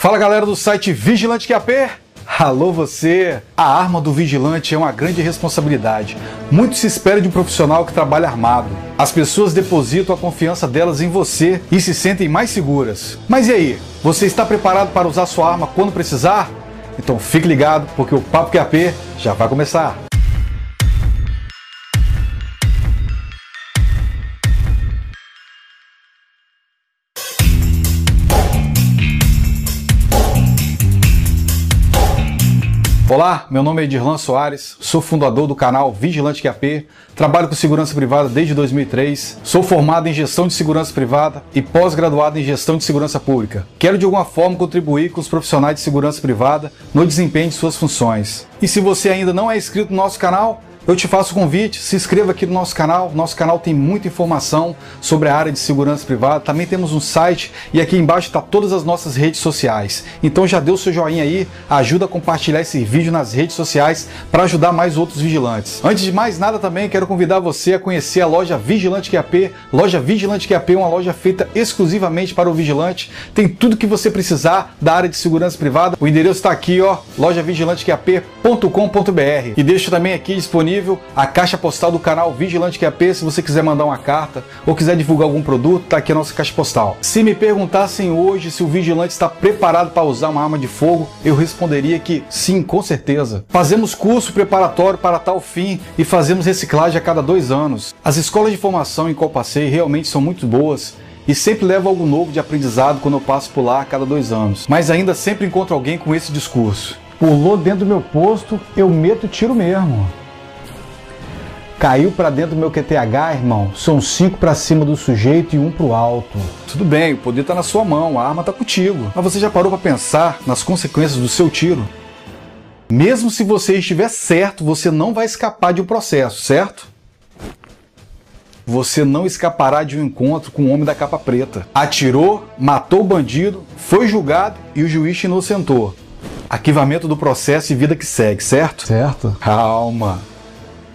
Fala galera do site Vigilante QAP. Alô você! A arma do vigilante é uma grande responsabilidade. Muito se espera de um profissional que trabalha armado. As pessoas depositam a confiança delas em você e se sentem mais seguras. Mas e aí? Você está preparado para usar sua arma quando precisar? Então fique ligado porque o Papo QAP já vai começar. Olá, meu nome é Edirlan Soares, sou fundador do canal Vigilante QAP, trabalho com segurança privada desde 2003, sou formado em gestão de segurança privada e pós-graduado em gestão de segurança pública. Quero de alguma forma contribuir com os profissionais de segurança privada no desempenho de suas funções. E se você ainda não é inscrito no nosso canal, eu te faço o convite, se inscreva aqui no nosso canal. Nosso canal tem muita informação sobre a área de segurança privada. Também temos um site e aqui embaixo está todas as nossas redes sociais. Então já deu seu joinha aí, ajuda a compartilhar esse vídeo nas redes sociais para ajudar mais outros vigilantes. Antes de mais nada também quero convidar você a conhecer a loja Vigilante QAP. Loja Vigilante QAP é uma loja feita exclusivamente para o vigilante. Tem tudo que você precisar da área de segurança privada. O endereço está aqui, ó, lojavigilanteqap.com.br. E deixo também aqui disponível disponível a caixa postal do canal Vigilante QAP se você quiser mandar uma carta ou quiser divulgar algum produto, tá aqui a nossa caixa postal. Se me perguntassem hoje se o vigilante está preparado para usar uma arma de fogo, eu responderia que sim, com certeza. Fazemos curso preparatório para tal fim e fazemos reciclagem a cada dois anos. As escolas de formação em qual passei realmente são muito boas e sempre levo algo novo de aprendizado quando eu passo por lá a cada dois anos. Mas ainda sempre encontro alguém com esse discurso. Pulou dentro do meu posto, eu meto tiro mesmo. Caiu para dentro do meu QTH, irmão. São cinco para cima do sujeito e um pro alto. Tudo bem, o poder tá na sua mão, a arma tá contigo. Mas você já parou para pensar nas consequências do seu tiro? Mesmo se você estiver certo, você não vai escapar de um processo, certo? Você não escapará de um encontro com o homem da capa preta. Atirou, matou o bandido, foi julgado e o juiz te inocentou. Arquivamento do processo e vida que segue, certo? Certo. Calma.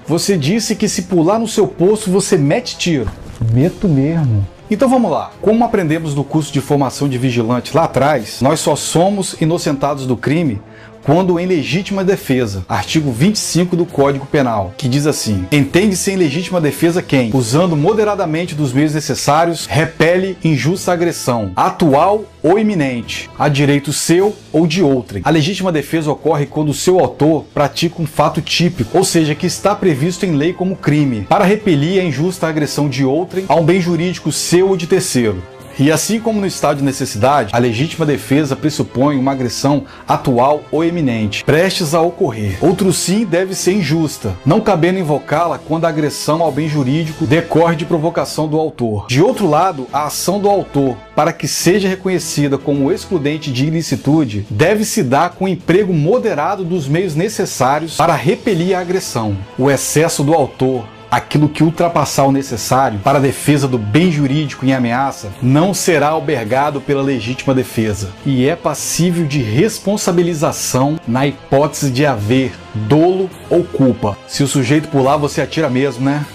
Você disse que se pular no seu poço você mete tiro. Meto mesmo. Então vamos lá. Como aprendemos no curso de formação de vigilante lá atrás, nós só somos inocentados do crime quando em legítima defesa. Artigo 25 do Código Penal, que diz assim: entende-se em legítima defesa quem, usando moderadamente dos meios necessários, repele injusta agressão, atual ou iminente, a direito seu ou de outrem. A legítima defesa ocorre quando o seu autor pratica um fato típico, ou seja, que está previsto em lei como crime, para repelir a injusta agressão de outrem a um bem jurídico seu ou de terceiro. E assim como no estado de necessidade, a legítima defesa pressupõe uma agressão atual ou eminente, prestes a ocorrer. Outro sim deve ser injusta, não cabendo invocá-la quando a agressão ao bem jurídico decorre de provocação do autor. De outro lado, a ação do autor, para que seja reconhecida como excludente de ilicitude, deve se dar com emprego moderado dos meios necessários para repelir a agressão. O excesso do autor aquilo que ultrapassar o necessário para a defesa do bem jurídico em ameaça não será albergado pela legítima defesa e é passível de responsabilização na hipótese de haver dolo ou culpa. Se o sujeito pular, você atira mesmo, né?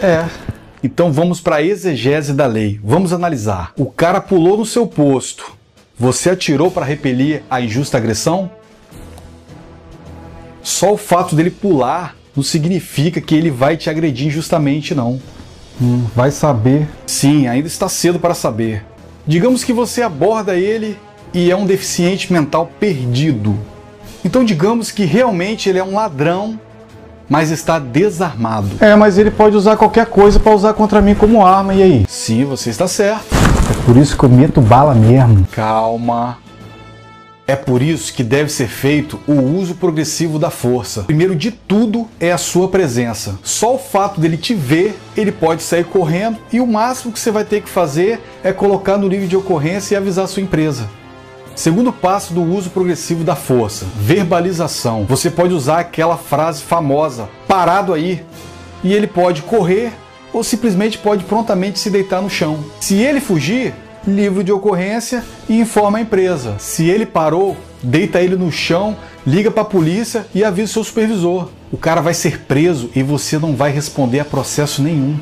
É. Então vamos para a exegese da lei. Vamos analisar. O cara pulou no seu posto. Você atirou para repelir a injusta agressão? Só o fato dele pular não significa que ele vai te agredir injustamente, não. Hum, vai saber. Sim, ainda está cedo para saber. Digamos que você aborda ele e é um deficiente mental perdido. Então, digamos que realmente ele é um ladrão, mas está desarmado. É, mas ele pode usar qualquer coisa para usar contra mim como arma, e aí? Sim, você está certo. É por isso que eu meto bala mesmo. Calma. É por isso que deve ser feito o uso progressivo da força. Primeiro de tudo é a sua presença. Só o fato dele te ver, ele pode sair correndo e o máximo que você vai ter que fazer é colocar no livro de ocorrência e avisar a sua empresa. Segundo passo do uso progressivo da força, verbalização. Você pode usar aquela frase famosa, parado aí, e ele pode correr ou simplesmente pode prontamente se deitar no chão. Se ele fugir, livro de ocorrência e informa a empresa. Se ele parou, deita ele no chão, liga para a polícia e avisa seu supervisor. O cara vai ser preso e você não vai responder a processo nenhum.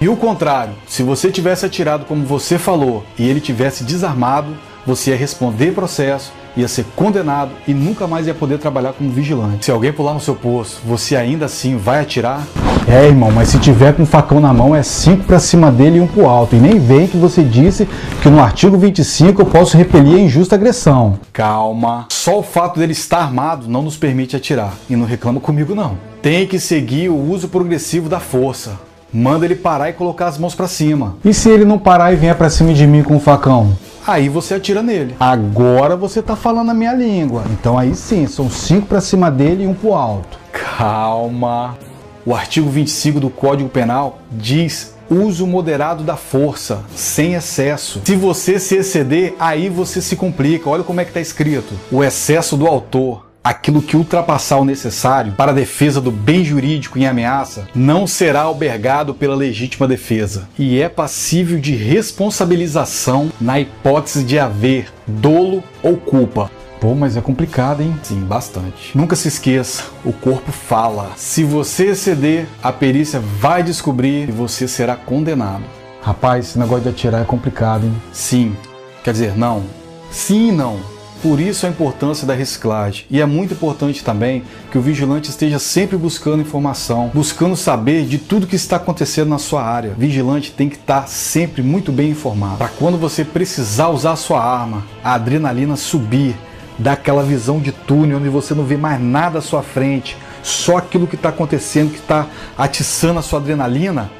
E o contrário, se você tivesse atirado como você falou e ele tivesse desarmado, você ia responder processo, ia ser condenado e nunca mais ia poder trabalhar como vigilante. Se alguém pular no seu posto, você ainda assim vai atirar? É, irmão, mas se tiver com um facão na mão, é cinco para cima dele e um pro alto. E nem vem que você disse que no artigo 25 eu posso repelir a injusta agressão. Calma. Só o fato dele estar armado não nos permite atirar. E não reclama comigo, não. Tem que seguir o uso progressivo da força. Manda ele parar e colocar as mãos para cima. E se ele não parar e vier para cima de mim com o facão? Aí você atira nele. Agora você tá falando a minha língua. Então aí sim, são cinco para cima dele e um pro alto. Calma. O artigo 25 do Código Penal diz uso moderado da força, sem excesso. Se você se exceder, aí você se complica. Olha como é que está escrito. O excesso do autor aquilo que ultrapassar o necessário para a defesa do bem jurídico em ameaça não será albergado pela legítima defesa e é passível de responsabilização na hipótese de haver dolo ou culpa. Pô, mas é complicado, hein? Sim, bastante. Nunca se esqueça, o corpo fala. Se você exceder, a perícia vai descobrir e você será condenado. Rapaz, esse negócio de atirar é complicado, hein? Sim. Quer dizer, não. Sim e não. Por isso a importância da reciclagem. E é muito importante também que o vigilante esteja sempre buscando informação, buscando saber de tudo que está acontecendo na sua área. O vigilante tem que estar sempre muito bem informado. Para quando você precisar usar a sua arma, a adrenalina subir, dá aquela visão de túnel onde você não vê mais nada à sua frente, só aquilo que está acontecendo, que está atiçando a sua adrenalina,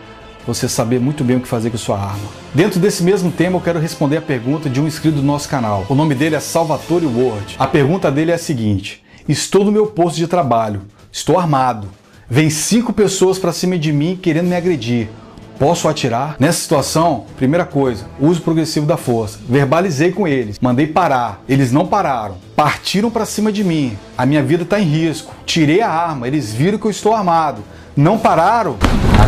você saber muito bem o que fazer com sua arma. Dentro desse mesmo tema, eu quero responder a pergunta de um inscrito do nosso canal. O nome dele é Salvatore Ward. A pergunta dele é a seguinte: Estou no meu posto de trabalho, estou armado. Vem cinco pessoas para cima de mim querendo me agredir. Posso atirar? Nessa situação, primeira coisa, uso progressivo da força. Verbalizei com eles, mandei parar. Eles não pararam. Partiram para cima de mim. A minha vida está em risco. Tirei a arma, eles viram que eu estou armado. Não pararam.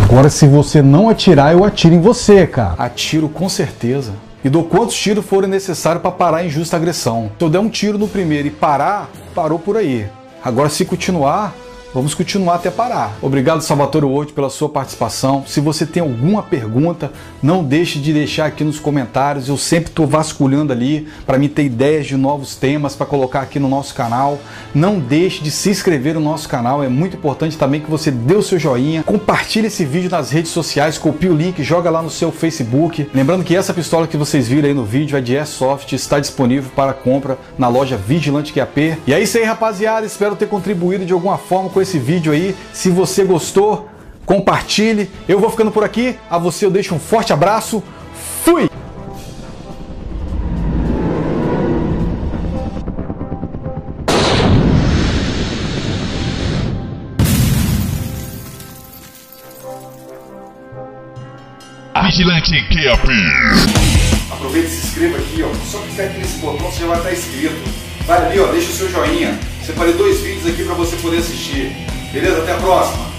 Agora, se você não atirar, eu atiro em você, cara. Atiro com certeza. E dou quantos tiros forem necessários para parar a injusta agressão. Se eu der um tiro no primeiro e parar, parou por aí. Agora, se continuar, Vamos continuar até parar. Obrigado, Salvatore Word, pela sua participação. Se você tem alguma pergunta, não deixe de deixar aqui nos comentários. Eu sempre estou vasculhando ali para me ter ideias de novos temas para colocar aqui no nosso canal. Não deixe de se inscrever no nosso canal. É muito importante também que você dê o seu joinha, compartilhe esse vídeo nas redes sociais, copie o link, joga lá no seu Facebook. Lembrando que essa pistola que vocês viram aí no vídeo é de Airsoft, está disponível para compra na loja Vigilante QAP. E é isso aí, rapaziada. Espero ter contribuído de alguma forma com esse vídeo aí. Se você gostou, compartilhe. Eu vou ficando por aqui. A você eu deixo um forte abraço. Fui! Vigilante QAP. Aproveita e se inscreva aqui, ó. Só clicar aqui nesse botão, você já vai estar inscrito. Vai ali, ó, deixa o seu joinha. Separei dois vídeos aqui para você poder assistir. Beleza? Até a próxima!